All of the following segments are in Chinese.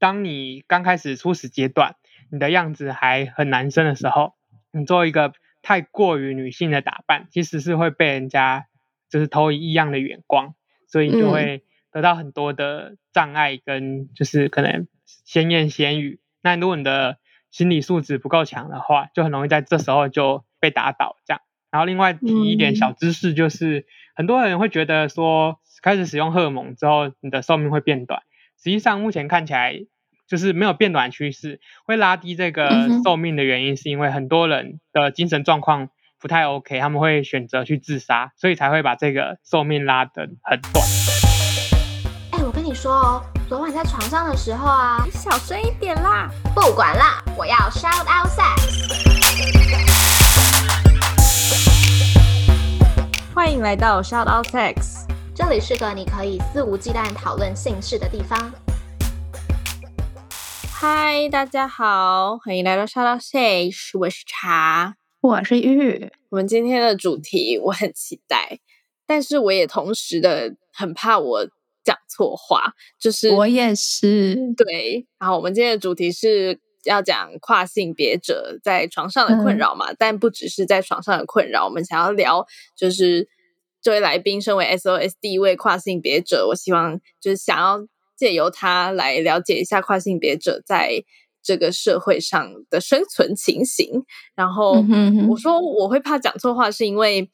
当你刚开始初始阶段，你的样子还很男生的时候，你做一个太过于女性的打扮，其实是会被人家就是投以异样的眼光，所以就会得到很多的障碍跟就是可能先言先语。那如果你的心理素质不够强的话，就很容易在这时候就被打倒这样。然后另外提一点小知识，就是很多人会觉得说，开始使用荷尔蒙之后，你的寿命会变短。实际上目前看起来就是没有变短趋势，会拉低这个寿命的原因，是因为很多人的精神状况不太 OK，他们会选择去自杀，所以才会把这个寿命拉得很短。哎，我跟你说哦，昨晚在床上的时候啊，你小声一点啦，不管啦，我要 shout out sex。欢迎来到 Shout Out Sex，这里是个你可以肆无忌惮讨论性事的地方。嗨，大家好，欢迎来到 Out Sex，我是茶，我是玉。我们今天的主题我很期待，但是我也同时的很怕我讲错话，就是我也是。对，然后我们今天的主题是。要讲跨性别者在床上的困扰嘛？但不只是在床上的困扰，我们想要聊，就是这位来宾身为 SOS 第一位跨性别者，我希望就是想要借由他来了解一下跨性别者在这个社会上的生存情形。然后我说我会怕讲错话，是因为，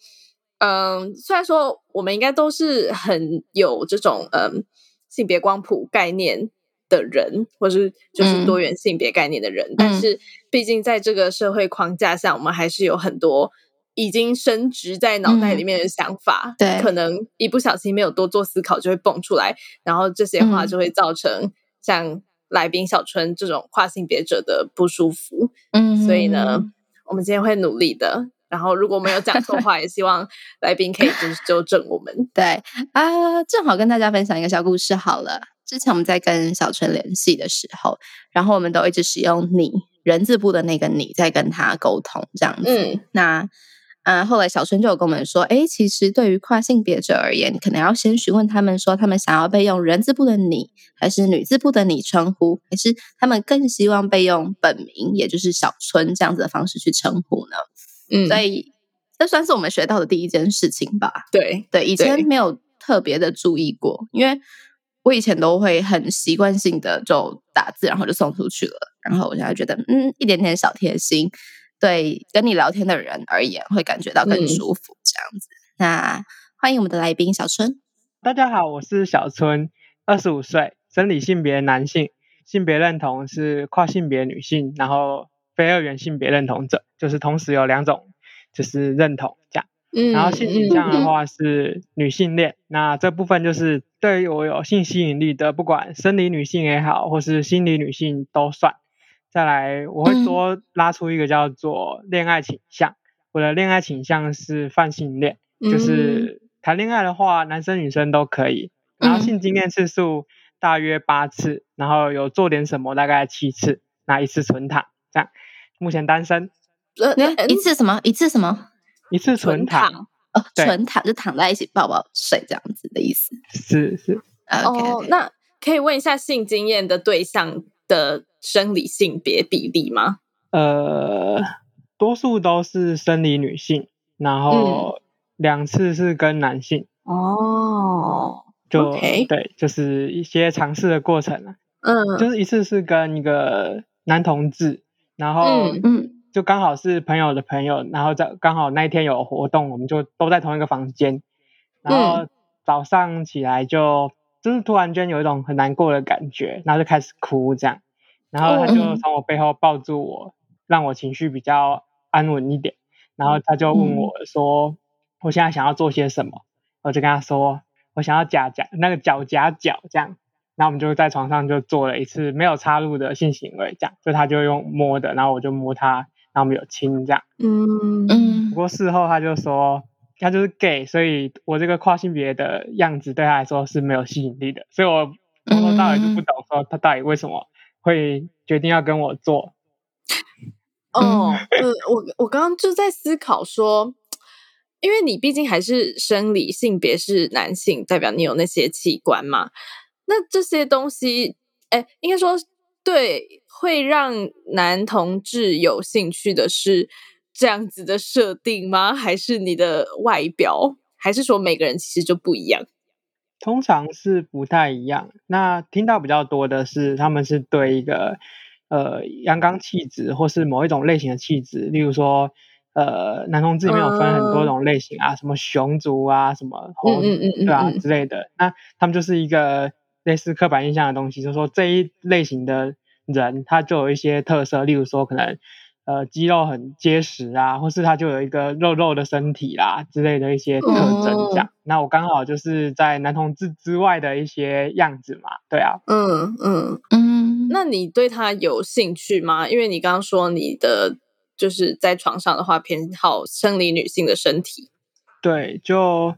嗯，虽然说我们应该都是很有这种嗯性别光谱概念。的人，或是就是多元性别概念的人，但是毕竟在这个社会框架下，我们还是有很多已经升值在脑袋里面的想法，对，可能一不小心没有多做思考就会蹦出来，然后这些话就会造成像来宾小春这种跨性别者的不舒服。嗯，所以呢，我们今天会努力的。然后如果没有讲错话，也希望来宾可以就是 纠正我们。对啊，正好跟大家分享一个小故事好了。之前我们在跟小春联系的时候，然后我们都一直使用“你”人字部的那个“你”在跟他沟通，这样子。嗯，那嗯，后来小春就有跟我们说，哎，其实对于跨性别者而言，你可能要先询问他们说，他们想要被用人字部的“你”还是女字部的“你”称呼，还是他们更希望被用本名，也就是小春这样子的方式去称呼呢？嗯，所以这算是我们学到的第一件事情吧。对对，以前没有特别的注意过，因为。我以前都会很习惯性的就打字，然后就送出去了。然后我现在觉得，嗯，一点点小贴心，对跟你聊天的人而言会感觉到更舒服。这样子，那欢迎我们的来宾小春。大家好，我是小春，二十五岁，生理性别男性，性别认同是跨性别女性，然后非二元性别认同者，就是同时有两种就是认同这样。然后性倾向的话是女性恋，那这部分就是对于我有性吸引力的，不管生理女性也好，或是心理女性都算。再来，我会多拉出一个叫做恋爱倾向，我的恋爱倾向是泛性恋，就是谈恋爱的话，男生女生都可以。然后性经验次数大约八次，然后有做点什么大概七次，那一次纯躺这样。目前单身。呃，一次什么？一次什么？一次纯躺，哦，纯躺就躺在一起抱抱睡这样子的意思。是是哦，那可以问一下性经验的对象的生理性别比例吗？呃，多数都是生理女性，然后两次是跟男性。哦，就对，就是一些尝试的过程啊。嗯，就是一次是跟一个男同志，然后嗯。就刚好是朋友的朋友，然后在刚好那一天有活动，我们就都在同一个房间。然后早上起来就就是突然间有一种很难过的感觉，然后就开始哭这样。然后他就从我背后抱住我，让我情绪比较安稳一点。然后他就问我说：“我现在想要做些什么？”我就跟他说：“我想要夹夹那个脚夹脚这样。”然后我们就在床上就做了一次没有插入的性行为，这样就他就用摸的，然后我就摸他。然后我们有亲这样，嗯嗯。不过事后他就说他就是 gay，所以我这个跨性别的样子对他来说是没有吸引力的。所以我从头到尾就不懂说他到底为什么会决定要跟我做。哦，呃，我我刚刚就在思考说，因为你毕竟还是生理性别是男性，代表你有那些器官嘛。那这些东西，哎，应该说对会让男同志有兴趣的是这样子的设定吗？还是你的外表？还是说每个人其实就不一样？通常是不太一样。那听到比较多的是，他们是对一个呃阳刚气质，或是某一种类型的气质，例如说呃男同志里面有分很多种类型啊，什么熊族啊，什么猴对啊之类的。那他们就是一个类似刻板印象的东西，就是说这一类型的。人他就有一些特色，例如说可能呃肌肉很结实啊，或是他就有一个肉肉的身体啦之类的一些特征这样。那我刚好就是在男同志之外的一些样子嘛，对啊。嗯嗯嗯。那你对他有兴趣吗？因为你刚刚说你的就是在床上的话偏好生理女性的身体。对，就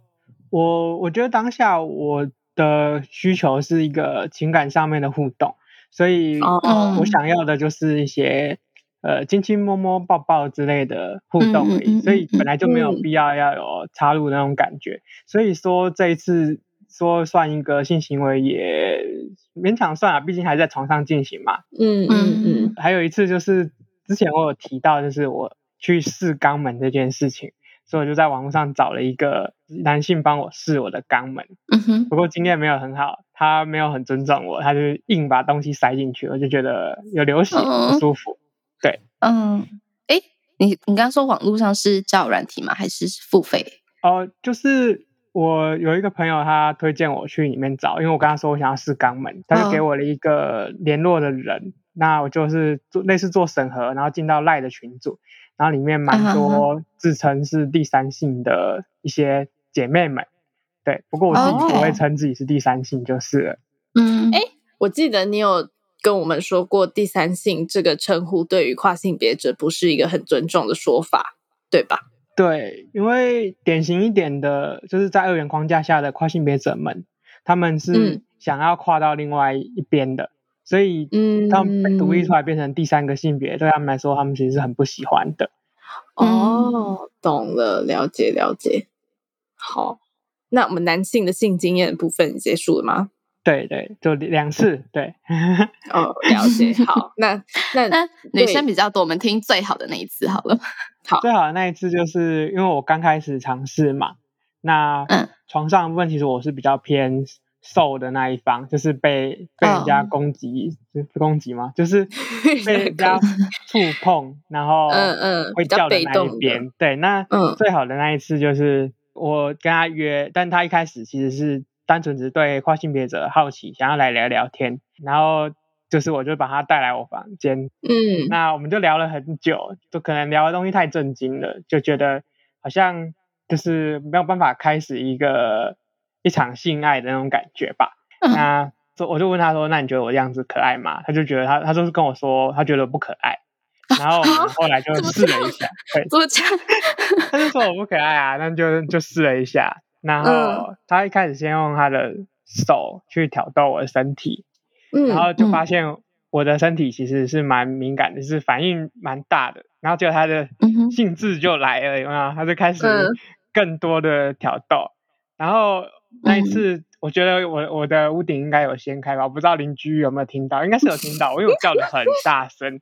我我觉得当下我的需求是一个情感上面的互动。所以，我想要的就是一些呃亲亲摸摸抱抱之类的互动而已。所以本来就没有必要要有插入那种感觉。所以说这一次说算一个性行为也勉强算了，毕竟还在床上进行嘛。嗯嗯嗯。还有一次就是之前我有提到，就是我去试肛门这件事情。所以我就在网络上找了一个男性帮我试我的肛门，不过经验没有很好，他没有很尊重我，他就硬把东西塞进去，我就觉得有流血不舒服。对，嗯，哎，你你刚刚说网络上是叫软体吗？还是付费？哦，就是我有一个朋友，他推荐我去里面找，因为我跟他说我想要试肛门，他就给我了一个联络的人，那我就是做类似做审核，然后进到赖的群组。然后里面蛮多自称是第三性的一些姐妹们，对，不过我自己不会称自己是第三性就是了。嗯，哎，我记得你有跟我们说过，第三性这个称呼对于跨性别者不是一个很尊重的说法，对吧？对，因为典型一点的就是在二元框架下的跨性别者们，他们是想要跨到另外一边的。所以，嗯，他们独立出来变成第三个性别，对他们来说，他们其实是很不喜欢的。哦，懂了，了解了解。好，那我们男性的性经验部分结束了吗？对对，就两次。对，哦，了解。好，那 那那女生比较多，我们听最好的那一次好了。好，最好的那一次就是因为我刚开始尝试嘛，那床上部分其实我是比较偏。瘦的那一方就是被被人家攻击，攻击吗？就是被人家触碰，然后嗯嗯会叫的那一边。对，那最好的那一次就是我跟他约，但他一开始其实是单纯只是对跨性别者好奇，想要来聊聊天。然后就是我就把他带来我房间，嗯，那我们就聊了很久，就可能聊的东西太震惊了，就觉得好像就是没有办法开始一个。一场性爱的那种感觉吧。那我就问他说：“那你觉得我这样子可爱吗？”他就觉得他，他就是跟我说，他觉得不可爱。然后后来就 试了一下，对，怎么讲？他就说我不可爱啊，那就就试了一下。然后他一开始先用他的手去挑逗我的身体，然后就发现我的身体其实是蛮敏感的，是反应蛮大的。然后结果他的兴致就来了，有没有？他就开始更多的挑逗，然后。那一次，我觉得我我的屋顶应该有掀开吧，我不知道邻居有没有听到，应该是有听到，因为我叫的很大声。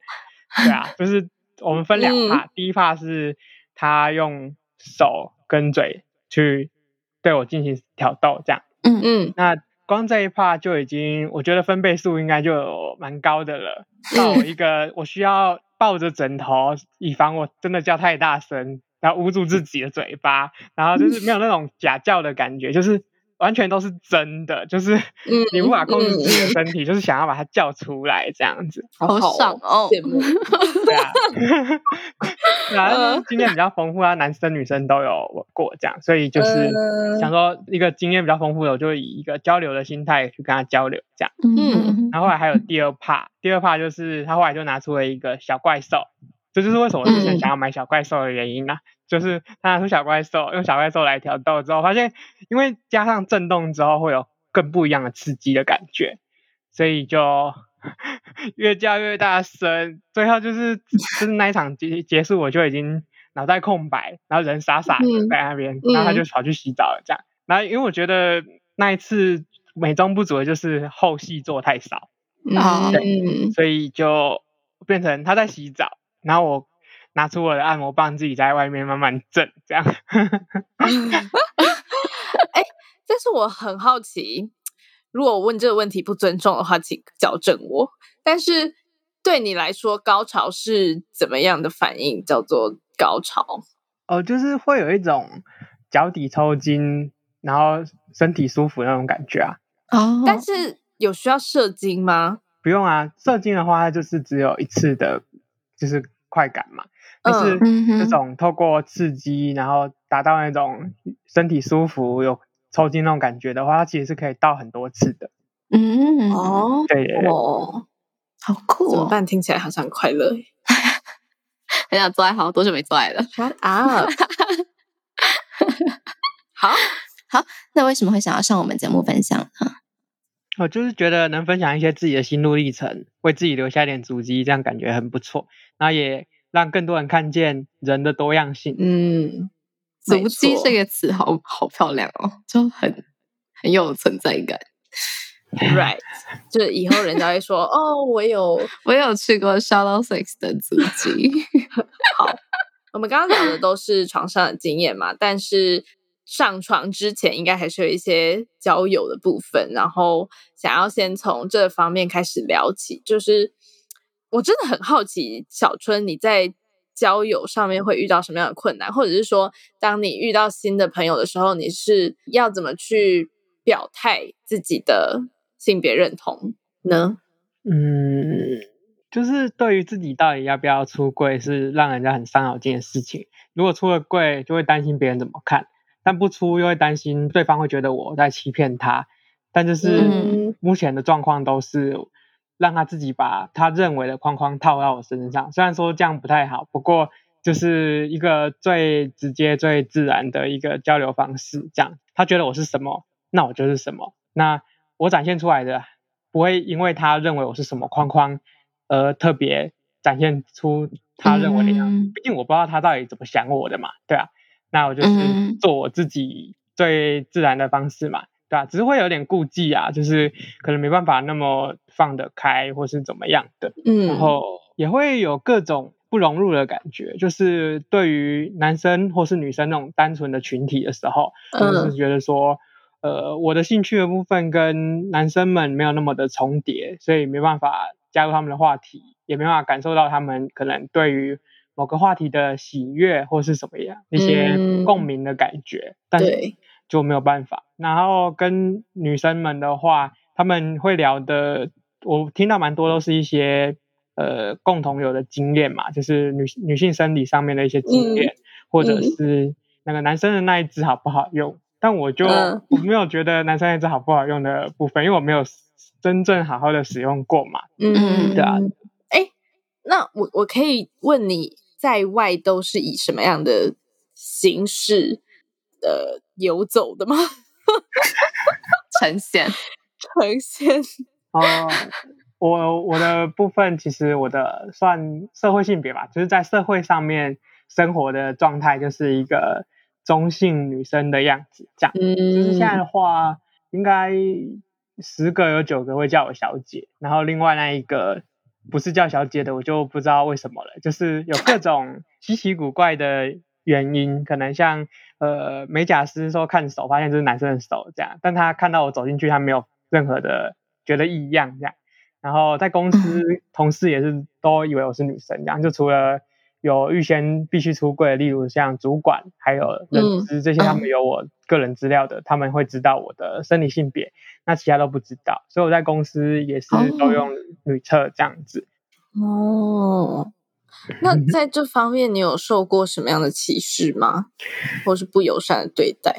对啊，就是我们分两帕，第一趴是他用手跟嘴去对我进行挑逗，这样。嗯嗯。那光这一帕就已经，我觉得分贝数应该就蛮高的了，到一个我需要抱着枕头，以防我真的叫太大声，然后捂住自己的嘴巴，然后就是没有那种假叫的感觉，就是。完全都是真的，就是你无法控制自己的身体，就是想要把它叫出来这样子，好爽哦！羡慕，对啊，然后经验比较丰富啊，男生女生都有过这样，所以就是想说一个经验比较丰富的，我就以一个交流的心态去跟他交流这样。嗯，然后后来还有第二 part，第二 part 就是他后来就拿出了一个小怪兽，这就是为什么我之前想要买小怪兽的原因呢？就是他拿出小怪兽，用小怪兽来挑逗之后，发现因为加上震动之后，会有更不一样的刺激的感觉，所以就 越叫越大声。最后就是就是那一场结结束，我就已经脑袋空白，然后人傻傻的在那边，然后他就跑去洗澡了。这样，然后因为我觉得那一次美中不足的就是后戏做太少，对，所以就变成他在洗澡，然后我拿出我的按摩棒，自己在外面慢慢震，这样。哎，但是我很好奇，如果我问这个问题不尊重的话，请矫正我。但是对你来说，高潮是怎么样的反应？叫做高潮？哦，就是会有一种脚底抽筋，然后身体舒服那种感觉啊。哦，但是有需要射精吗？不用啊，射精的话，它就是只有一次的，就是快感嘛。就是这种透过刺激，然后达到那种身体舒服、有抽筋那种感觉的话，它其实是可以到很多次的。嗯，哦，对，哦，好酷，怎么办？听起来好像很快乐，很想做爱，好多久没做爱了。啊，好好，那为什么会想要上我们节目分享呢？我就是觉得能分享一些自己的心路历程，为自己留下一点足迹，这样感觉很不错。然后也。让更多人看见人的多样性。嗯，足迹这个词好好漂亮哦，就很很有存在感。Right，就是以后人家会说：“哦，我有 我有去过 Shallow Six 的足迹。”好，我们刚刚讲的都是床上的经验嘛，但是上床之前应该还是有一些交友的部分。然后想要先从这方面开始聊起，就是。我真的很好奇，小春你在交友上面会遇到什么样的困难，或者是说，当你遇到新的朋友的时候，你是要怎么去表态自己的性别认同呢？嗯，就是对于自己到底要不要出柜，是让人家很伤脑筋的事情。如果出了柜，就会担心别人怎么看；但不出，又会担心对方会觉得我在欺骗他。但就是目前的状况都是。让他自己把他认为的框框套到我身上，虽然说这样不太好，不过就是一个最直接、最自然的一个交流方式。这样，他觉得我是什么，那我就是什么。那我展现出来的不会因为他认为我是什么框框而特别展现出他认为的样子。毕竟我不知道他到底怎么想我的嘛，对啊。那我就是做我自己最自然的方式嘛。对啊，只是会有点顾忌啊，就是可能没办法那么放得开，或是怎么样的，嗯，然后也会有各种不融入的感觉，就是对于男生或是女生那种单纯的群体的时候，就是觉得说，呃，我的兴趣的部分跟男生们没有那么的重叠，所以没办法加入他们的话题，也没办法感受到他们可能对于某个话题的喜悦或是什么样那些共鸣的感觉，但是。就没有办法。然后跟女生们的话，他们会聊的，我听到蛮多都是一些呃共同有的经验嘛，就是女女性生理上面的一些经验，或者是那个男生的那一支好不好用。但我就我没有觉得男生那支好不好用的部分，因为我没有真正好好的使用过嘛。嗯，对啊。哎，那我我可以问你在外都是以什么样的形式？的游走的吗？呈现，呈现。哦，我我的部分其实我的算社会性别吧，就是在社会上面生活的状态，就是一个中性女生的样子。这样，就是现在的话，应该十个有九个会叫我小姐，然后另外那一个不是叫小姐的，我就不知道为什么了，就是有各种稀奇古怪的原因，可能像。呃，美甲师说看手，发现这是男生的手，这样。但他看到我走进去，他没有任何的觉得异样，这样。然后在公司，同事也是都以为我是女生，这样。就除了有预先必须出柜，例如像主管还有人资这些，他们有我个人资料的，他们会知道我的生理性别，那其他都不知道。所以我在公司也是都用女厕这样子。哦。那在这方面，你有受过什么样的歧视吗？或是不友善的对待？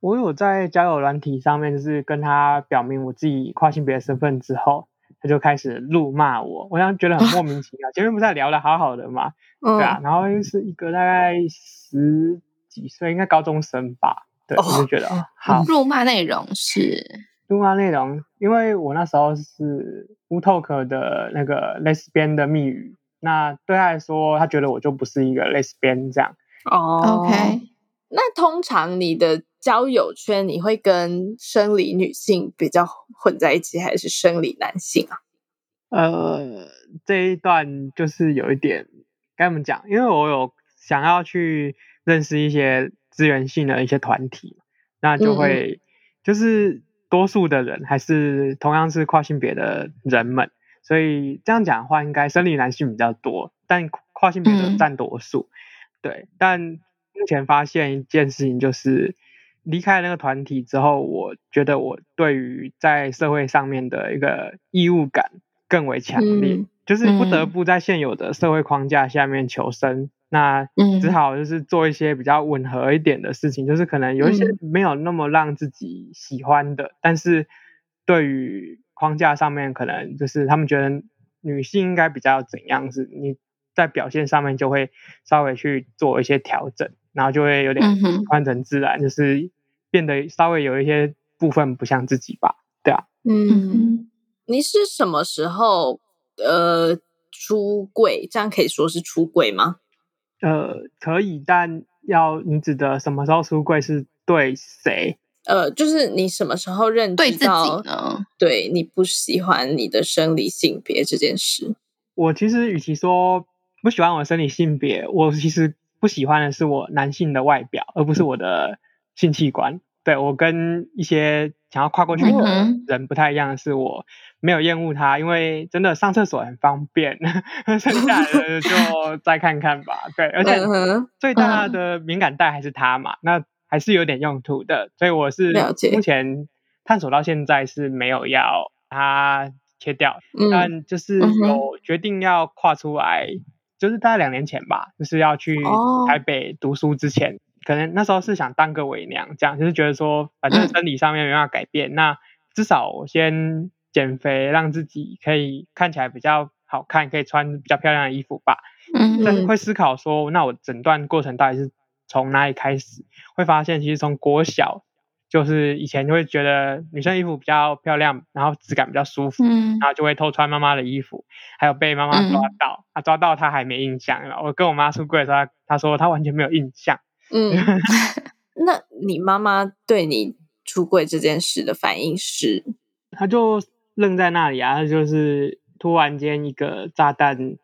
我有在交友软体上面，就是跟他表明我自己跨性别身份之后，他就开始怒骂我，我当时觉得很莫名其妙。前面不是聊的好好的嘛，对啊，然后又是一个大概十几岁，应该高中生吧，对，我就觉得好。辱骂内容是辱骂内容，因为我那时候是乌托克的那个 lesbian 的密语。那对他来说，他觉得我就不是一个 lesbian 这样。哦，OK。那通常你的交友圈，你会跟生理女性比较混在一起，还是生理男性啊？呃，这一段就是有一点该怎么讲？因为我有想要去认识一些资源性的一些团体，那就会就是多数的人还是同样是跨性别的人们，所以这样讲的话，应该生理男性比较多，但跨性别的占多数。对，但目前发现一件事情就是。离开那个团体之后，我觉得我对于在社会上面的一个义务感更为强烈，就是不得不在现有的社会框架下面求生，那只好就是做一些比较吻合一点的事情，就是可能有一些没有那么让自己喜欢的，但是对于框架上面可能就是他们觉得女性应该比较怎样，是你在表现上面就会稍微去做一些调整。然后就会有点换成自然，就是变得稍微有一些部分不像自己吧，对啊。嗯，你是什么时候呃出柜？这样可以说是出柜吗？呃，可以，但要你指的什么时候出柜是对谁？呃，就是你什么时候认对自己呢？对你不喜欢你的生理性别这件事？我其实与其说不喜欢我的生理性别，我其实。不喜欢的是我男性的外表，而不是我的性器官。对我跟一些想要跨过去的人不太一样的是，我没有厌恶他，因为真的上厕所很方便。剩下的 就再看看吧。对，而且最大的敏感带还是他嘛，那还是有点用途的。所以我是目前探索到现在是没有要它切掉，但就是有决定要跨出来。就是大概两年前吧，就是要去台北读书之前，可能那时候是想当个伪娘，这样就是觉得说，反正生理上面没办法改变，那至少我先减肥，让自己可以看起来比较好看，可以穿比较漂亮的衣服吧。嗯，但会思考说，那我整段过程到底是从哪里开始？会发现其实从国小。就是以前就会觉得女生衣服比较漂亮，然后质感比较舒服，然后就会偷穿妈妈的衣服，还有被妈妈抓到，啊抓到她还没印象了。我跟我妈出柜的时候，她说她完全没有印象。嗯，那你妈妈对你出柜这件事的反应是？她就愣在那里啊，她就是突然间一个炸弹。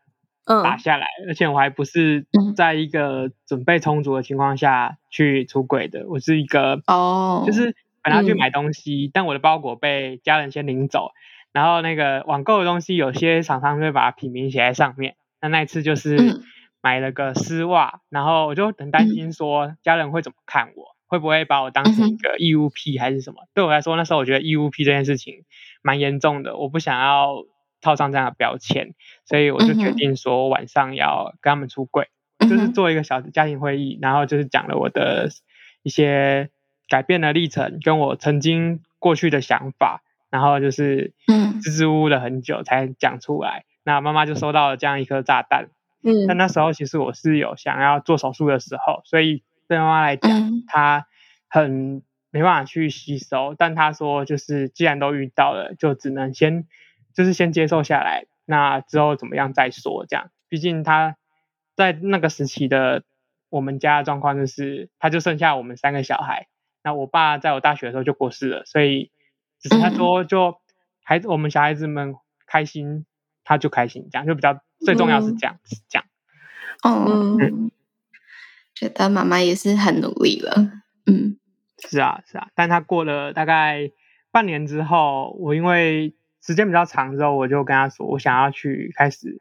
打下来，而且我还不是在一个准备充足的情况下去出轨的，我是一个哦，就是本来去买东西，但我的包裹被家人先领走，然后那个网购的东西有些厂商会把品名写在上面，那那一次就是。买了个丝袜，然后我就很担心说家人会怎么看我，会不会把我当成一个义务癖还是什么？对我来说那时候我觉得义务癖这件事情蛮严重的，我不想要。套上这样的标签，所以我就决定说晚上要跟他们出柜，就是做一个小的家庭会议，然后就是讲了我的一些改变的历程，跟我曾经过去的想法，然后就是支支吾吾了很久才讲出来。那妈妈就收到了这样一颗炸弹，嗯，但那时候其实我是有想要做手术的时候，所以对妈妈来讲，她很没办法去吸收，但她说就是既然都遇到了，就只能先。就是先接受下来，那之后怎么样再说。这样，毕竟他在那个时期的我们家的状况就是，他就剩下我们三个小孩。那我爸在我大学的时候就过世了，所以只是他说就孩子我们小孩子们开心，他就开心，这样就比较最重要是这样这样。嗯，觉得妈妈也是很努力了。嗯，是啊是啊，但他过了大概半年之后，我因为。时间比较长之后，我就跟他说，我想要去开始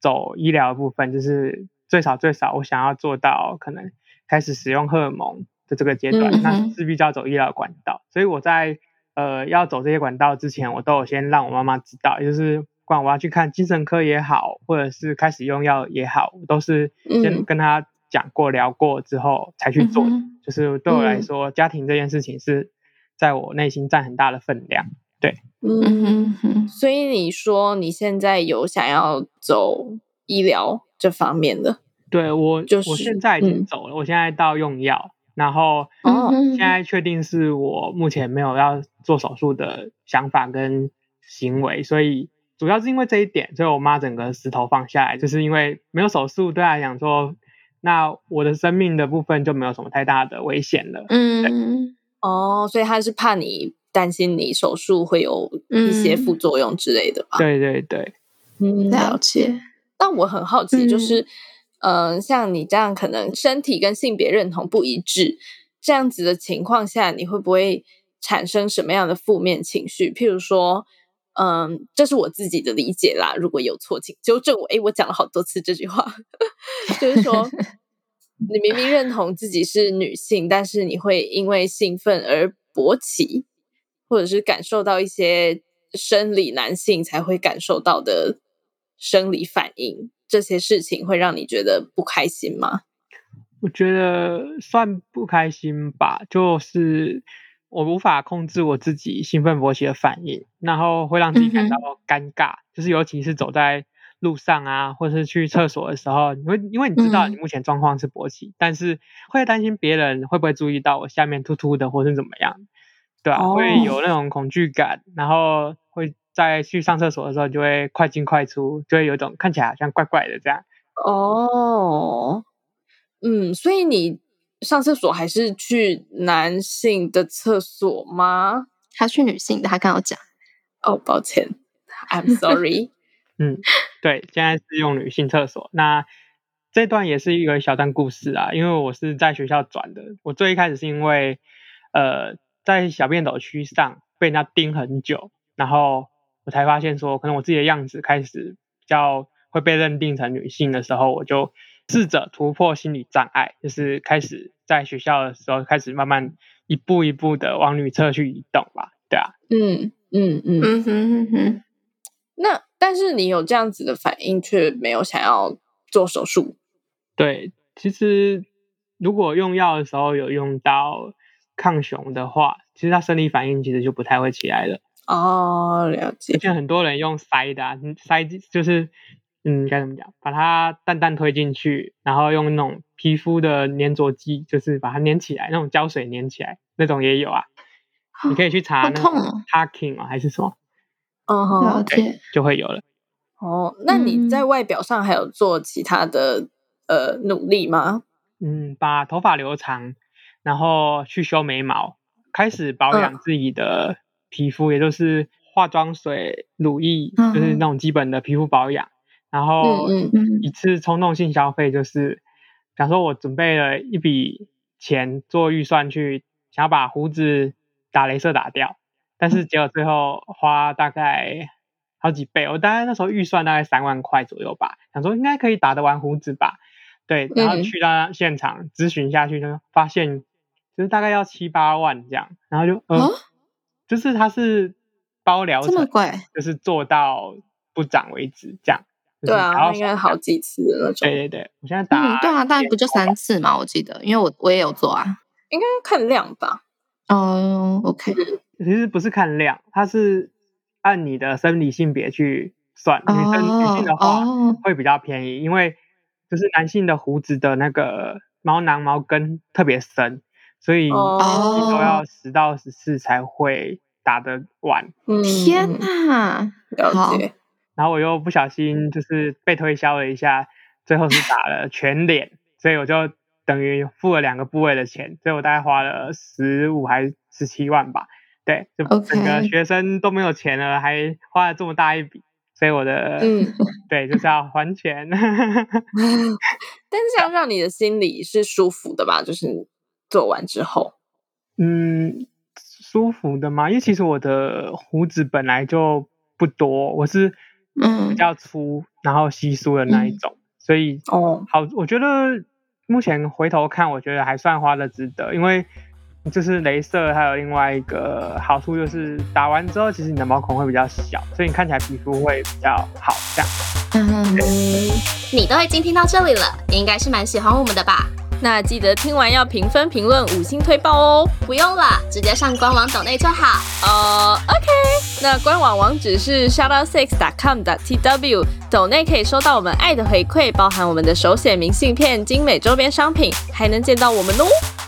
走医疗部分，就是最少最少，我想要做到可能开始使用荷尔蒙的这个阶段，那势必就要走医疗管道。所以我在呃要走这些管道之前，我都有先让我妈妈知道，就是不管我要去看精神科也好，或者是开始用药也好，都是先跟他讲过聊过之后才去做。就是对我来说，家庭这件事情是在我内心占很大的分量。对，嗯，所以你说你现在有想要走医疗这方面的？对我，就是我现在已经走了，我现在到用药，然后现在确定是我目前没有要做手术的想法跟行为，所以主要是因为这一点，所以我妈整个石头放下来，就是因为没有手术，对她来讲说，那我的生命的部分就没有什么太大的危险了。嗯，哦，所以她是怕你。担心你手术会有一些副作用之类的吧？对对对，嗯，了解。但我很好奇，就是，嗯，像你这样可能身体跟性别认同不一致这样子的情况下，你会不会产生什么样的负面情绪？譬如说，嗯，这是我自己的理解啦，如果有错，请纠正我。诶，我讲了好多次这句话，就是说，你明明认同自己是女性，但是你会因为兴奋而勃起，或者是感受到一些生理男性才会感受到的。生理反应这些事情会让你觉得不开心吗？我觉得算不开心吧，就是我无法控制我自己兴奋勃起的反应，然后会让自己感到尴尬。就是尤其是走在路上啊，或者是去厕所的时候，你会因为你知道你目前状况是勃起，但是会担心别人会不会注意到我下面突突的，或是怎么样，对啊？会有那种恐惧感，然后会。在去上厕所的时候，就会快进快出，就会有一种看起来好像怪怪的这样。哦，嗯，所以你上厕所还是去男性的厕所吗？他去女性的，他刚好讲。哦，抱歉，I'm sorry。嗯，对，现在是用女性厕所。那这段也是一个小段故事啊，因为我是在学校转的。我最一开始是因为呃，在小便斗区上被人家盯很久，然后。我才发现说，可能我自己的样子开始比较会被认定成女性的时候，我就试着突破心理障碍，就是开始在学校的时候开始慢慢一步一步的往女厕去移动吧，对啊，嗯嗯嗯嗯哼哼。那但是你有这样子的反应，却没有想要做手术。对，其实如果用药的时候有用到抗雄的话，其实他生理反应其实就不太会起来了。哦，了解。现在很多人用塞的，塞就是，嗯，该怎么讲？把它淡淡推进去，然后用那种皮肤的粘着剂，就是把它粘起来，那种胶水粘起来，那种也有啊。你可以去查那个 Parking 啊，还是什么？哦，了解，就会有了。哦，那你在外表上还有做其他的呃努力吗？嗯，把头发留长，然后去修眉毛，开始保养自己的。皮肤也就是化妆水、乳液，就是那种基本的皮肤保养。然后一次冲动性消费，就是假如说我准备了一笔钱做预算去想要把胡子打镭射打掉，但是结果最后花大概好几倍。我大概那时候预算大概三万块左右吧，想说应该可以打得完胡子吧。对，然后去到现场咨询下去，就发现就是大概要七八万这样，然后就嗯。就是它是包疗程，这么贵，就是做到不长为止这样。对啊，应该好几次那种。对对对，我现在打，对啊，大概不就三次嘛？我记得，因为我我也有做啊。应该看量吧。哦，OK。其实不是看量，它是按你的生理性别去算。女生女性的话会比较便宜，因为就是男性的胡子的那个毛囊毛根特别深。所以你都要十到十次才会打得完。天哪，了解。然后我又不小心就是被推销了一下，最后是打了全脸，所以我就等于付了两个部位的钱，所以我大概花了十五还十七万吧。对，就整个学生都没有钱了，还花了这么大一笔，所以我的嗯，对，就是要还钱。但是这样让你的心里是舒服的吧？就是。做完之后，嗯，舒服的吗？因为其实我的胡子本来就不多，我是嗯比较粗，然后稀疏的那一种，所以哦好，我觉得目前回头看，我觉得还算花的值得，因为就是镭射还有另外一个好处就是打完之后，其实你的毛孔会比较小，所以你看起来皮肤会比较好。这样，嗯，你都已经听到这里了，你应该是蛮喜欢我们的吧？那记得听完要评分、评论、五星推爆哦！不用了，直接上官网抖内就好。呃，OK，那官网网址是 shoutoutsix.com.tw，抖内可以收到我们爱的回馈，包含我们的手写明信片、精美周边商品，还能见到我们哦。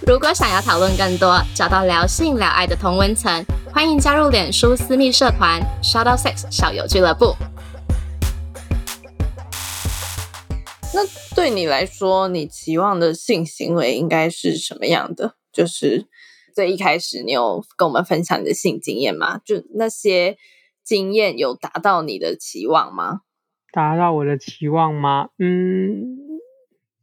如果想要讨论更多，找到聊性聊爱的同温层，欢迎加入脸书私密社团 Shoutout Sex 小友俱乐部。对你来说，你期望的性行为应该是什么样的？就是最一开始，你有跟我们分享你的性经验吗？就那些经验有达到你的期望吗？达到我的期望吗？嗯，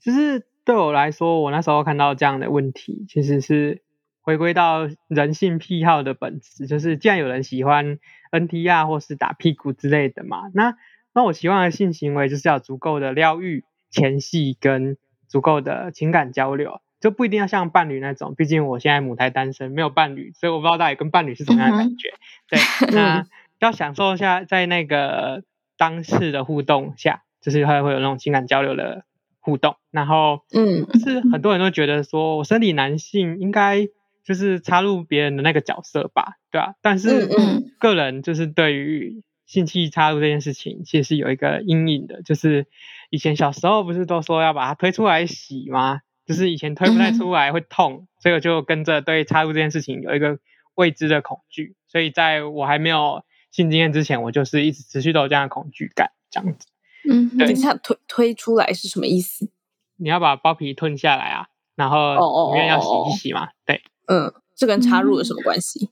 就是对我来说，我那时候看到这样的问题，其实是回归到人性癖好的本质，就是既然有人喜欢 NTR 或是打屁股之类的嘛，那那我期望的性行为就是要足够的疗愈、前戏跟足够的情感交流，就不一定要像伴侣那种，毕竟我现在母胎单身，没有伴侣，所以我不知道到底跟伴侣是什么样的感觉。对，那要享受一下在那个。当事的互动下，就是会会有那种情感交流的互动，然后，嗯，是很多人都觉得说，我生理男性应该就是插入别人的那个角色吧，对吧？但是，嗯，个人就是对于性器插入这件事情，其实是有一个阴影的，就是以前小时候不是都说要把它推出来洗吗？就是以前推不太出来会痛，所以我就跟着对插入这件事情有一个未知的恐惧，所以在我还没有。性经验之前，我就是一直持续都有这样的恐惧感，这样子。嗯，等一下推推出来是什么意思？你要把包皮吞下来啊，然后里面要洗一洗嘛。对，嗯，这跟插入有什么关系？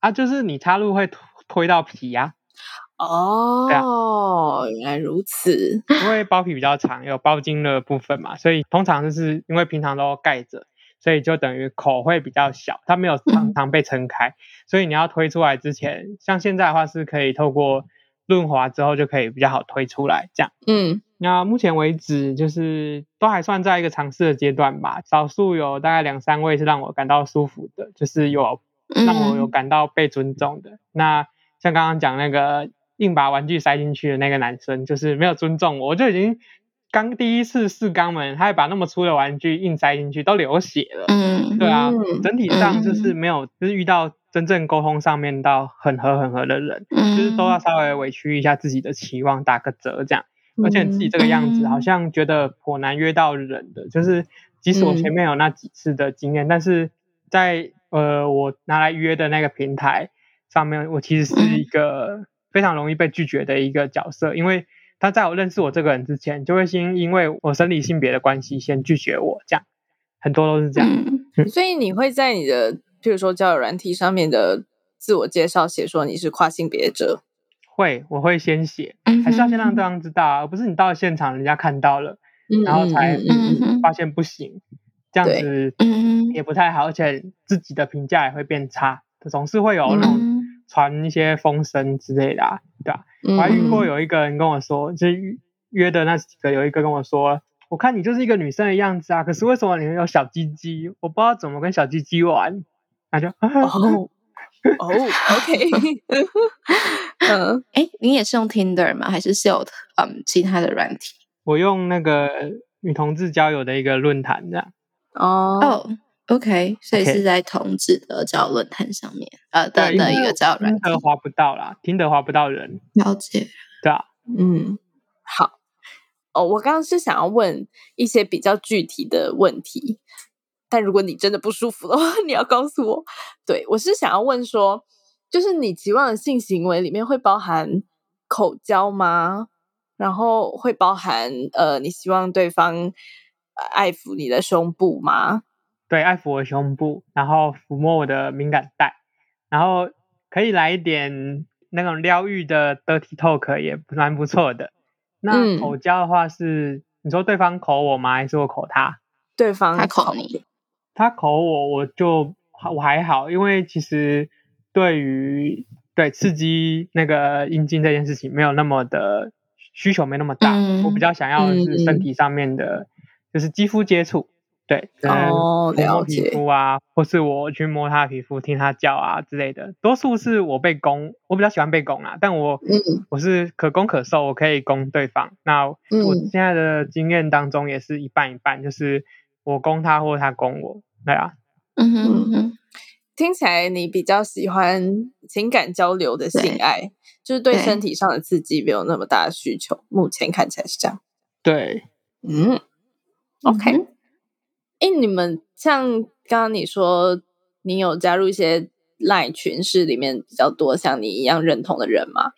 啊，就是你插入会推到皮呀。哦，原来如此。因为包皮比较长，有包茎的部分嘛，所以通常就是因为平常都盖着。所以就等于口会比较小，它没有常常被撑开，所以你要推出来之前，像现在的话是可以透过润滑之后就可以比较好推出来，这样。嗯，那目前为止就是都还算在一个尝试的阶段吧，少数有大概两三位是让我感到舒服的，就是有让我有感到被尊重的。那像刚刚讲那个硬把玩具塞进去的那个男生，就是没有尊重我，我就已经。刚第一次试肛门，他还把那么粗的玩具硬塞进去，都流血了。嗯，对啊，整体上就是没有，就是遇到真正沟通上面到很合很合的人，就是都要稍微委屈一下自己的期望，打个折这样。而且你自己这个样子，好像觉得颇难约到人的。就是即使我前面有那几次的经验，但是在呃我拿来约的那个平台上面，我其实是一个非常容易被拒绝的一个角色，因为。他在我认识我这个人之前，就会先因为我生理性别的关系先拒绝我，这样很多都是这样。所以你会在你的，譬如说交友软体上面的自我介绍写说你是跨性别者？会，我会先写，还是要先让对方知道，而不是你到现场人家看到了，然后才发现不行，这样子也不太好，而且自己的评价也会变差，总是会有那种。传一些风声之类的，对吧？我还遇过有一个人跟我说，就是约的那几个，有一个跟我说，我看你就是一个女生的样子啊，可是为什么你有小鸡鸡？我不知道怎么跟小鸡鸡玩。他就哦 哦，OK，嗯，哎，你也是用 Tinder 吗？还是是有嗯其他的软体？我用那个女同志交友的一个论坛这样。哦。OK，所以是在同志的交友论坛上面，呃的的一个交友软件。听得划不到啦，听得划不到人。了解，对啊，嗯，好。哦，我刚刚是想要问一些比较具体的问题，但如果你真的不舒服的话，你要告诉我。对我是想要问说，就是你期望的性行为里面会包含口交吗？然后会包含呃，你希望对方爱抚你的胸部吗？对，爱抚我胸部，然后抚摸我的敏感带，然后可以来一点那种疗愈的 dirty talk，也蛮不错的。那口交的话是，你说对方口我吗？还是我口他？对方他口你，他口我，我就我还好，因为其实对于对刺激那个阴茎这件事情，没有那么的需求，没那么大。我比较想要的是身体上面的，就是肌肤接触。对，哦，摸皮肤啊，或是我去摸他的皮肤，听他叫啊之类的，多数是我被攻，我比较喜欢被攻啊，但我，嗯，我是可攻可受，我可以攻对方。那我现在的经验当中也是一半一半，就是我攻他或他攻我，对啊。嗯哼，听起来你比较喜欢情感交流的性爱，就是对身体上的刺激没有那么大的需求，目前看起来是这样。对，嗯，OK。哎，你们像刚刚你说，你有加入一些赖群，是里面比较多像你一样认同的人吗？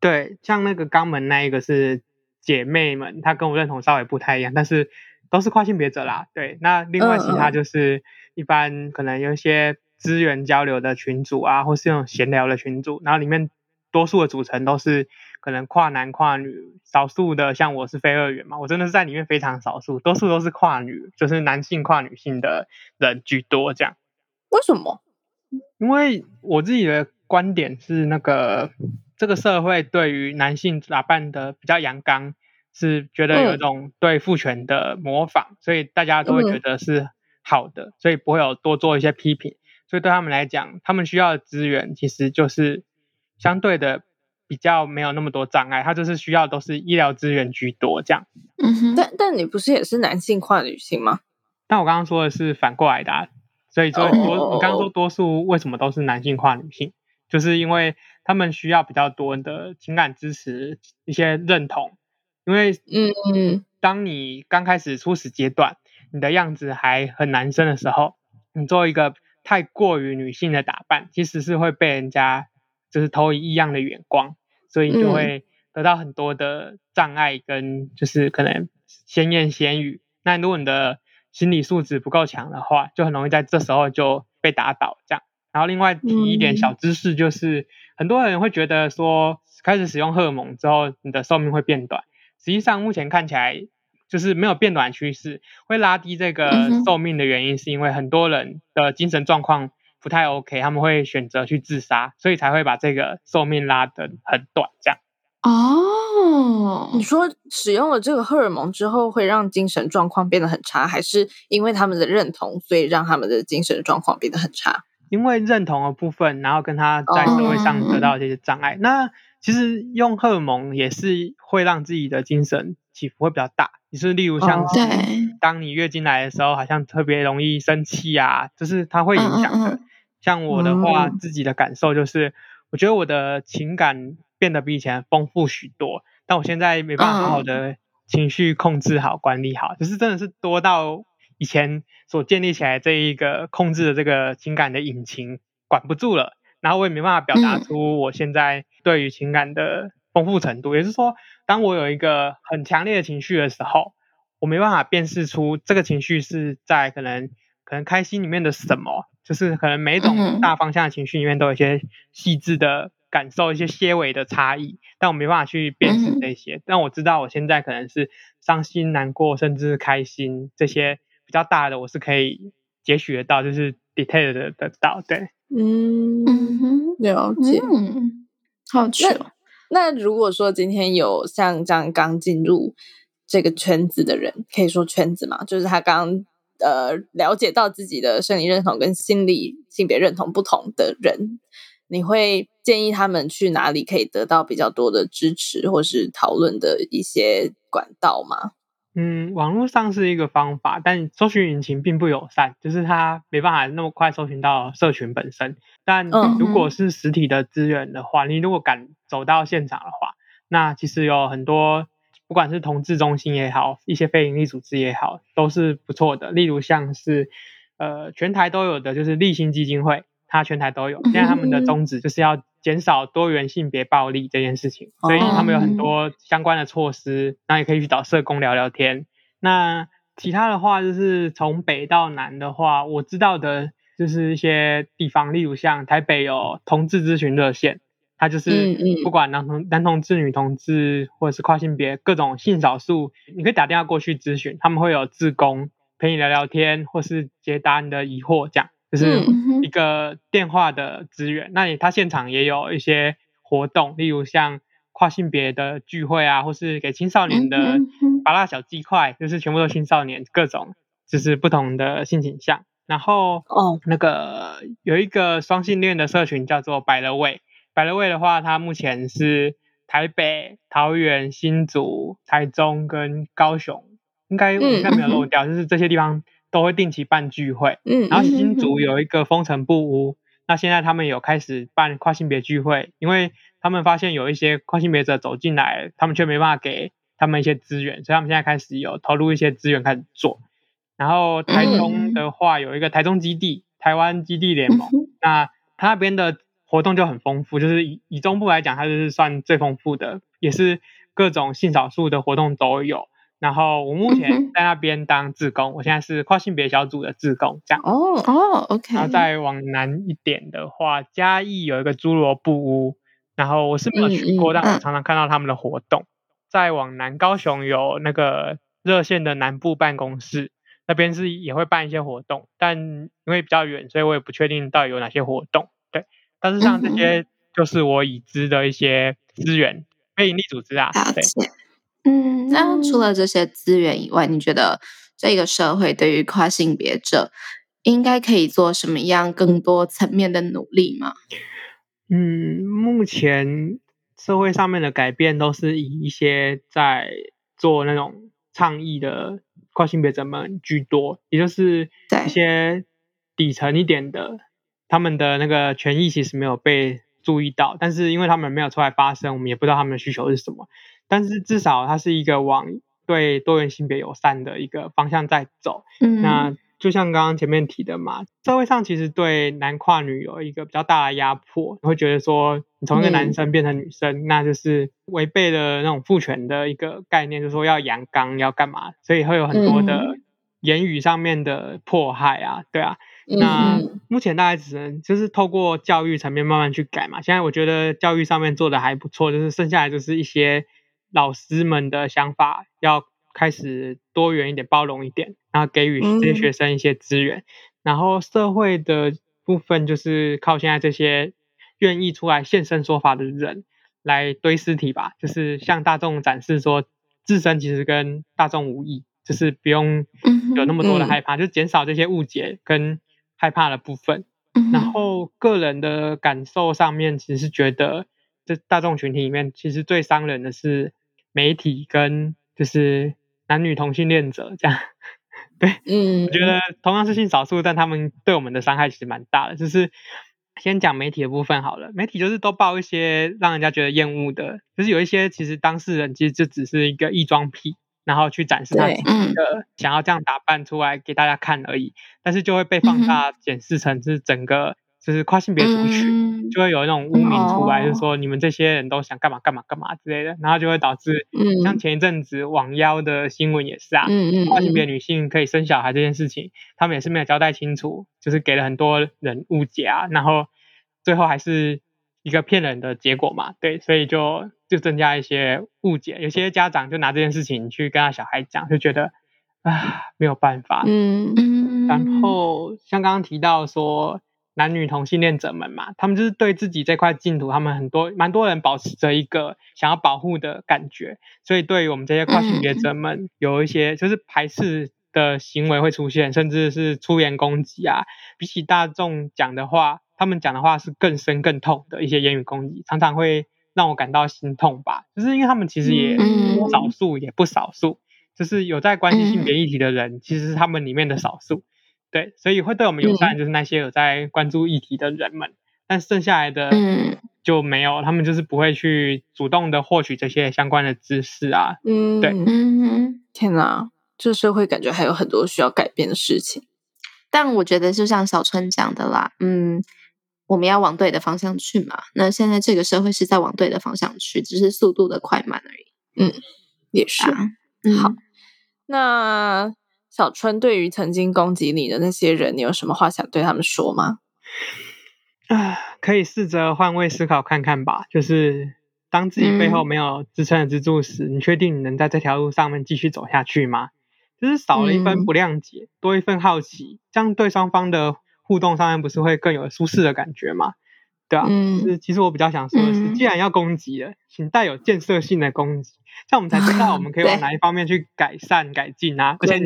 对，像那个肛门那一个是姐妹们，她跟我认同稍微不太一样，但是都是跨性别者啦。对，那另外其他就是一般可能有一些资源交流的群组啊，或是那种闲聊的群组，然后里面多数的组成都是可能跨男跨女，少数的像我是非二元嘛，我真的是在里面非常少数，多数都是跨女，就是男性跨女性的人居多这样。为什么？因为我自己的观点是，那个这个社会对于男性打扮的比较阳刚，是觉得有一种对父权的模仿，所以大家都会觉得是好的，所以不会有多做一些批评。所以对他们来讲，他们需要的资源其实就是相对的比较没有那么多障碍，他就是需要都是医疗资源居多这样。嗯哼，但但你不是也是男性跨女性吗？但我刚刚说的是反过来的，啊所以说多我刚刚说多数为什么都是男性跨女性，就是因为他们需要比较多的情感支持、一些认同，因为嗯嗯，当你刚开始初始阶段，你的样子还很男生的时候，你做一个。太过于女性的打扮，其实是会被人家就是投以异样的眼光，所以就会得到很多的障碍跟就是可能先言先语。那如果你的心理素质不够强的话，就很容易在这时候就被打倒这样。然后另外提一点小知识，就是很多人会觉得说，开始使用荷尔蒙之后，你的寿命会变短。实际上目前看起来。就是没有变短趋势，会拉低这个寿命的原因，是因为很多人的精神状况不太 OK，他们会选择去自杀，所以才会把这个寿命拉得很短。这样哦，你说使用了这个荷尔蒙之后，会让精神状况变得很差，还是因为他们的认同，所以让他们的精神状况变得很差？因为认同的部分，然后跟他在社会上得到这些障碍。那其实用荷尔蒙也是会让自己的精神起伏会比较大。你是例如像是，当你月经来的时候，好像特别容易生气啊，就是它会影响的。像我的话，自己的感受就是，我觉得我的情感变得比以前丰富许多，但我现在没办法好好的情绪控制好、管理好，就是真的是多到以前所建立起来这一个控制的这个情感的引擎管不住了，然后我也没办法表达出我现在对于情感的。丰富程度，也是说，当我有一个很强烈的情绪的时候，我没办法辨识出这个情绪是在可能可能开心里面的什么，就是可能每一种大方向的情绪里面都有一些细致的感受，一些些微的差异，但我没办法去辨识这些。但我知道我现在可能是伤心、难过，甚至开心这些比较大的，我是可以截取得到，就是 detail 的得到。对，嗯，了解，好趣。那如果说今天有像这样刚进入这个圈子的人，可以说圈子嘛，就是他刚呃了解到自己的生理认同跟心理性别认同不同的人，你会建议他们去哪里可以得到比较多的支持或是讨论的一些管道吗？嗯，网络上是一个方法，但搜寻引擎并不友善，就是它没办法那么快搜寻到社群本身。但如果是实体的资源的话，你如果敢走到现场的话，那其实有很多，不管是同志中心也好，一些非营利组织也好，都是不错的。例如像是呃全台都有的，就是立新基金会，它全台都有。现在他们的宗旨就是要。减少多元性别暴力这件事情，所以他们有很多相关的措施，那也可以去找社工聊聊天。那其他的话，就是从北到南的话，我知道的就是一些地方，例如像台北有同志咨询热线，它就是不管男同男同志、女同志或者是跨性别各种性少数，你可以打电话过去咨询，他们会有志工陪你聊聊天，或是解答你的疑惑这样。就是一个电话的资源，那他现场也有一些活动，例如像跨性别的聚会啊，或是给青少年的麻辣小鸡块，就是全部都青少年各种，就是不同的性倾向。然后哦，那个有一个双性恋的社群叫做百乐味，百乐味的话，它目前是台北、桃园、新竹、台中跟高雄，应该应该没有漏掉，就是这些地方。都会定期办聚会，嗯，然后新竹有一个风尘布屋，那现在他们有开始办跨性别聚会，因为他们发现有一些跨性别者走进来，他们却没办法给他们一些资源，所以他们现在开始有投入一些资源开始做。然后台中的话有一个台中基地，台湾基地联盟，那他那边的活动就很丰富，就是以以中部来讲，它就是算最丰富的，也是各种性少数的活动都有。然后我目前在那边当志工，我现在是跨性别小组的志工，这样。哦哦，OK。然后再往南一点的话，嘉义有一个侏罗布屋，然后我是没有去过，但我常常看到他们的活动。再往南高雄有那个热线的南部办公室，那边是也会办一些活动，但因为比较远，所以我也不确定到底有哪些活动。对，但是像这些就是我已知的一些资源，非营利组织啊。对，嗯，那除了这些资源以外，你觉得这个社会对于跨性别者应该可以做什么样更多层面的努力吗？嗯，目前。社会上面的改变都是以一些在做那种倡议的跨性别者们居多，也就是一些底层一点的，他们的那个权益其实没有被注意到，但是因为他们没有出来发声，我们也不知道他们的需求是什么。但是至少它是一个往对多元性别友善的一个方向在走。嗯，那。就像刚刚前面提的嘛，社会上其实对男跨女有一个比较大的压迫，会觉得说你从一个男生变成女生，那就是违背了那种父权的一个概念，就是说要阳刚要干嘛，所以会有很多的言语上面的迫害啊，对啊。那目前大概只能就是透过教育层面慢慢去改嘛。现在我觉得教育上面做的还不错，就是剩下来就是一些老师们的想法要。开始多元一点，包容一点，然后给予这些学生一些资源。然后社会的部分就是靠现在这些愿意出来现身说法的人来堆尸体吧，就是向大众展示说自身其实跟大众无异，就是不用有那么多的害怕，就减少这些误解跟害怕的部分。然后个人的感受上面，其实是觉得这大众群体里面，其实最伤人的是媒体跟就是。男女同性恋者这样，对，嗯，我觉得同样是性少数，但他们对我们的伤害其实蛮大的。就是先讲媒体的部分好了，媒体就是都报一些让人家觉得厌恶的，就是有一些其实当事人其实就只是一个异装癖，然后去展示他自己的想要这样打扮出来给大家看而已，但是就会被放大检视成是整个。就是跨性别族群就会有那种污名出来，就是说你们这些人都想干嘛干嘛干嘛之类的，然后就会导致，像前一阵子网妖的新闻也是啊，跨性别女性可以生小孩这件事情，他们也是没有交代清楚，就是给了很多人误解啊，然后最后还是一个骗人的结果嘛，对，所以就就增加一些误解，有些家长就拿这件事情去跟他小孩讲，就觉得啊没有办法，嗯嗯，然后像刚刚提到说。男女同性恋者们嘛，他们就是对自己这块净土，他们很多蛮多人保持着一个想要保护的感觉，所以对于我们这些跨性别者们，有一些就是排斥的行为会出现，甚至是出言攻击啊。比起大众讲的话，他们讲的话是更深更痛的一些言语攻击，常常会让我感到心痛吧。就是因为他们其实也少数，也不少数，就是有在关心性别议题的人，其实是他们里面的少数。对，所以会对我们友善，就是那些有在关注议题的人们，但剩下来的就没有，他们就是不会去主动的获取这些相关的知识啊。嗯，对，嗯，天哪，这社会感觉还有很多需要改变的事情。但我觉得就像小春讲的啦，嗯，我们要往对的方向去嘛。那现在这个社会是在往对的方向去，只是速度的快慢而已。嗯，也是。好，那。小春，对于曾经攻击你的那些人，你有什么话想对他们说吗？啊，可以试着换位思考看看吧。就是当自己背后没有支撑的支柱时，你确定你能在这条路上面继续走下去吗？就是少了一份不谅解，多一份好奇，这样对双方的互动上面不是会更有舒适的感觉吗？对啊，是其实我比较想说的是，既然要攻击了，请带有建设性的攻击，这样我们才知道我们可以往哪一方面去改善改进啊。而且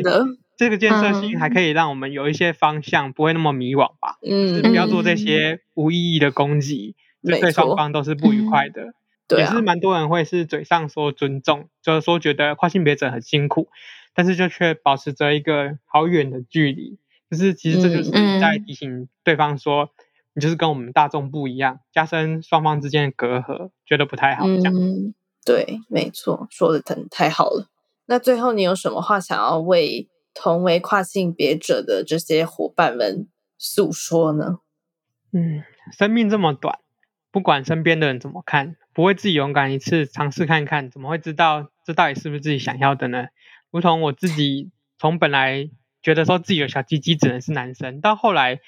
这个建设性还可以让我们有一些方向，不会那么迷惘吧。嗯，不要做这些无意义的攻击，对双方都是不愉快的。对，也是蛮多人会是嘴上说尊重，就是说觉得跨性别者很辛苦，但是就却保持着一个好远的距离。就是其实这就是在提醒对方说。你就是跟我们大众不一样，加深双方之间的隔阂，觉得不太好。这样，对，没错，说的太太好了。那最后，你有什么话想要为同为跨性别者的这些伙伴们诉说呢？嗯，生命这么短，不管身边的人怎么看，不会自己勇敢一次尝试看看，怎么会知道这到底是不是自己想要的呢？如同我自己从本来。觉得说自己有小鸡鸡只能是男生，到后来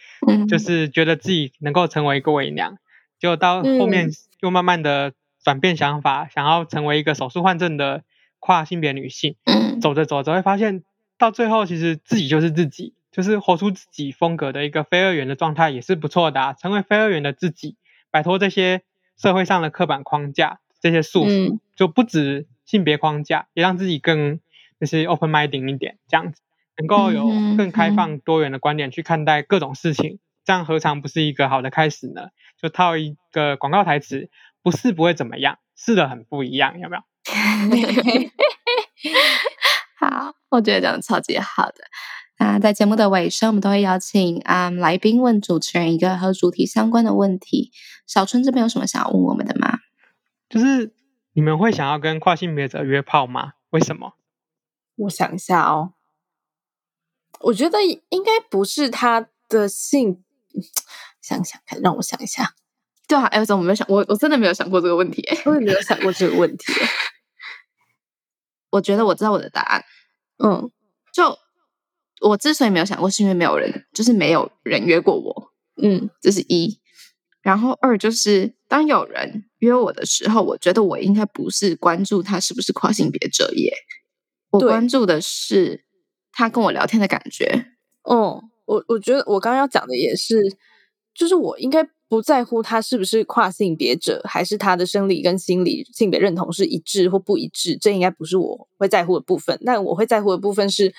就是觉得自己能够成为一个伪娘，结果到后面又慢慢的转变想法，想要成为一个手术换证的跨性别女性。走着走着会发现，到最后其实自己就是自己，就是活出自己风格的一个非二元的状态也是不错的。啊成为非二元的自己，摆脱这些社会上的刻板框架、这些束缚，就不止性别框架，也让自己更就是 open minding 一点，这样子能够有更开放多元的观点去看待各种事情。这样何尝不是一个好的开始呢？就套一个广告台词，不是不会怎么样，是的很不一样，有没有？好，我觉得讲的超级好的。那在节目的尾声，我们都会邀请啊来宾问主持人一个和主题相关的问题。小春这边有什么想要问我们的吗？就是你们会想要跟跨性别者约炮吗？为什么？我想一下哦，我觉得应该不是他的性。想想看，让我想一下。对啊，哎，怎么没有想？我我真的没有想过这个问题，我也没有想过这个问题。我觉得我知道我的答案。嗯，就我之所以没有想过，是因为没有人，就是没有人约过我。嗯，这是一。然后二就是，当有人约我的时候，我觉得我应该不是关注他是不是跨性别者耶，我关注的是他跟我聊天的感觉。哦。我我觉得我刚刚要讲的也是，就是我应该不在乎他是不是跨性别者，还是他的生理跟心理性别认同是一致或不一致，这应该不是我会在乎的部分。但我会在乎的部分是，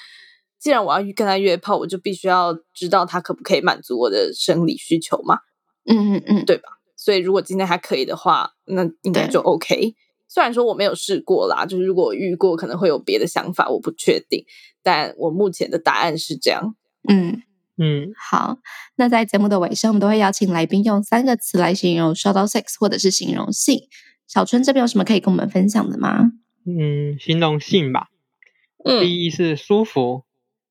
既然我要跟他约炮，我就必须要知道他可不可以满足我的生理需求嘛？嗯嗯嗯，对吧？所以如果今天还可以的话，那应该就 OK。虽然说我没有试过啦，就是如果我遇过，可能会有别的想法，我不确定。但我目前的答案是这样。嗯。嗯，好。那在节目的尾声，我们都会邀请来宾用三个词来形容 “shout out sex” 或者是形容性。小春这边有什么可以跟我们分享的吗？嗯，形容性吧。嗯，第一是舒服，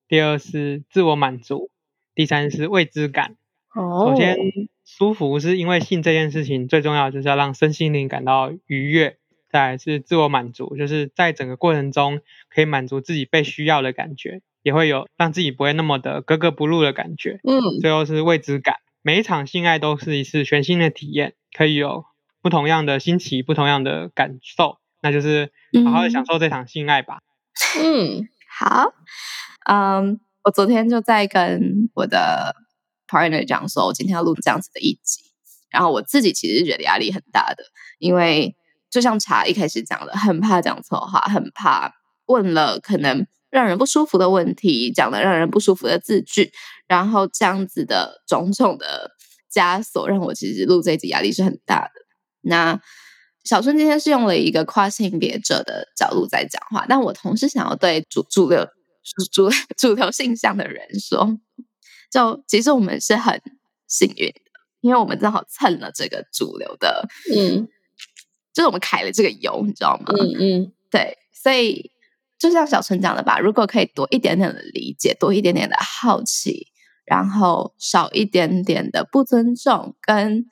第二是自我满足，第三是未知感。哦。首先，舒服是因为性这件事情最重要就是要让身心灵感到愉悦。再来是自我满足，就是在整个过程中可以满足自己被需要的感觉。也会有让自己不会那么的格格不入的感觉，嗯，最后是未知感。每一场性爱都是一次全新的体验，可以有不同样的新奇、不同样的感受，那就是好好的享受这场性爱吧。嗯，好，嗯，我昨天就在跟我的 partner 讲说，我今天要录这样子的一集，然后我自己其实觉得压力很大的，因为就像茶一开始讲的，很怕讲错话，很怕问了可能。让人不舒服的问题，讲的让人不舒服的字句，然后这样子的种种的枷锁，让我其实录这一集压力是很大的。那小春今天是用了一个跨性别者的角度在讲话，但我同时想要对主主流主主主流性向的人说，就其实我们是很幸运的，因为我们正好蹭了这个主流的，嗯，就是我们揩了这个油，你知道吗？嗯嗯，对，所以。就像小陈讲的吧，如果可以多一点点的理解，多一点点的好奇，然后少一点点的不尊重，跟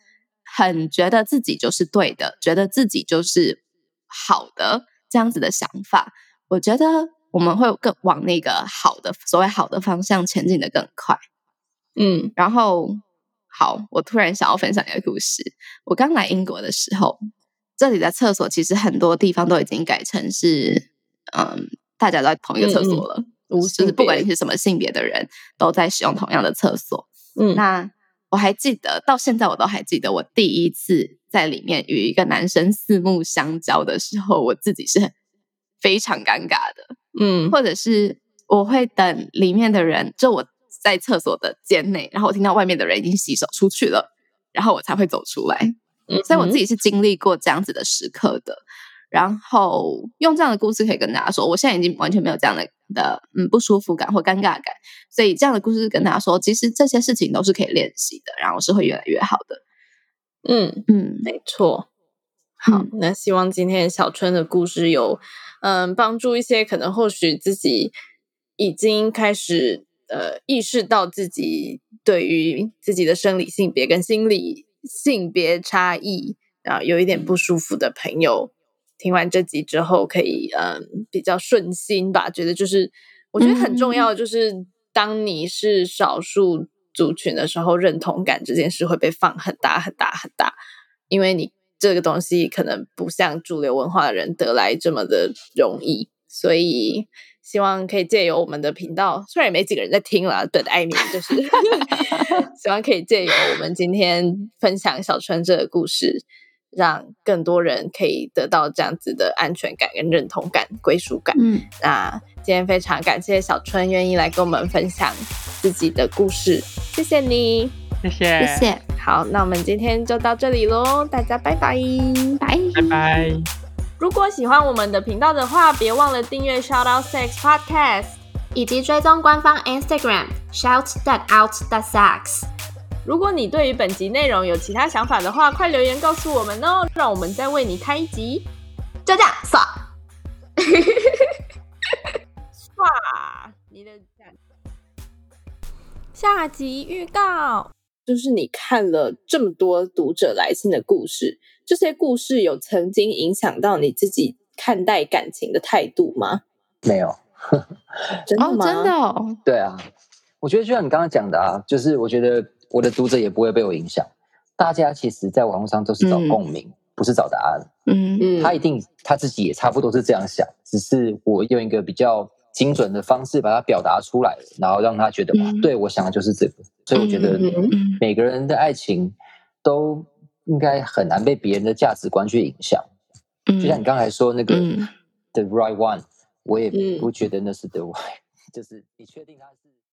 很觉得自己就是对的，觉得自己就是好的这样子的想法，我觉得我们会更往那个好的所谓好的方向前进的更快。嗯，然后好，我突然想要分享一个故事。我刚来英国的时候，这里的厕所其实很多地方都已经改成是。嗯，大家在同一个厕所了，就是不管你是什么性别的人，都在使用同样的厕所。嗯，那我还记得，到现在我都还记得，我第一次在里面与一个男生四目相交的时候，我自己是非常尴尬的。嗯，或者是我会等里面的人，就我在厕所的间内，然后我听到外面的人已经洗手出去了，然后我才会走出来。嗯，所以我自己是经历过这样子的时刻的。然后用这样的故事可以跟大家说，我现在已经完全没有这样的的嗯不舒服感或尴尬感，所以这样的故事跟大家说，其实这些事情都是可以练习的，然后是会越来越好的。嗯嗯，没错。好，那希望今天小春的故事有嗯帮助一些可能或许自己已经开始呃意识到自己对于自己的生理性别跟心理性别差异啊有一点不舒服的朋友。听完这集之后，可以嗯比较顺心吧。觉得就是我觉得很重要，就是当你是少数族群的时候，认同感这件事会被放很大很大很大。因为你这个东西可能不像主流文化的人得来这么的容易，所以希望可以借由我们的频道，虽然也没几个人在听了，对艾米就是 希望可以借由我们今天分享小春这个故事。让更多人可以得到这样子的安全感、跟认同感、归属感。嗯，那今天非常感谢小春愿意来跟我们分享自己的故事，谢谢你，谢谢，谢谢。好，那我们今天就到这里喽，大家拜拜，拜拜拜。如果喜欢我们的频道的话，别忘了订阅 Shout Out Sex Podcast，以及追踪官方 Instagram Shout That Out That Sex。如果你对于本集内容有其他想法的话，快留言告诉我们哦，让我们再为你开一集。就这样，刷，刷你的下集预告，就是你看了这么多读者来信的故事，这些故事有曾经影响到你自己看待感情的态度吗？没有，真的吗？真的，对啊，我觉得就像你刚刚讲的啊，就是我觉得。我的读者也不会被我影响。大家其实，在网络上都是找共鸣，不是找答案。嗯嗯，他一定他自己也差不多是这样想，只是我用一个比较精准的方式把它表达出来，然后让他觉得，对我想的就是这个。所以我觉得，每个人的爱情都应该很难被别人的价值观去影响。就像你刚才说那个 the right one，我也不觉得那是 the right，就是你确定他是。